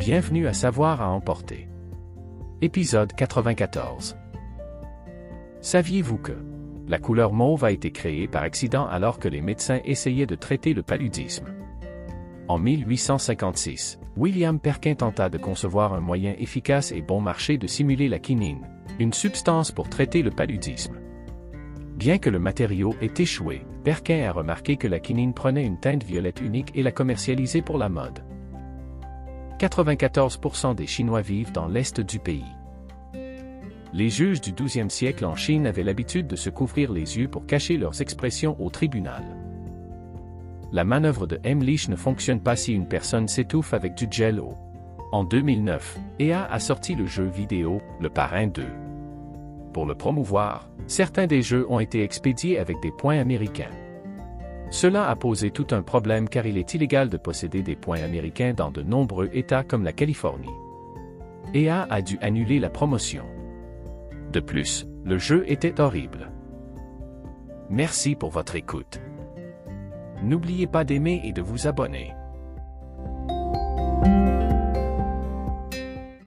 Bienvenue à Savoir à emporter. Épisode 94. Saviez-vous que la couleur mauve a été créée par accident alors que les médecins essayaient de traiter le paludisme? En 1856, William Perkin tenta de concevoir un moyen efficace et bon marché de simuler la quinine, une substance pour traiter le paludisme. Bien que le matériau ait échoué, Perkin a remarqué que la quinine prenait une teinte violette unique et la commercialisait pour la mode. 94% des Chinois vivent dans l'est du pays. Les juges du XIIe siècle en Chine avaient l'habitude de se couvrir les yeux pour cacher leurs expressions au tribunal. La manœuvre de Heimlich ne fonctionne pas si une personne s'étouffe avec du gel eau. En 2009, EA a sorti le jeu vidéo Le Parrain 2. Pour le promouvoir, certains des jeux ont été expédiés avec des points américains. Cela a posé tout un problème car il est illégal de posséder des points américains dans de nombreux États comme la Californie. EA a dû annuler la promotion. De plus, le jeu était horrible. Merci pour votre écoute. N'oubliez pas d'aimer et de vous abonner.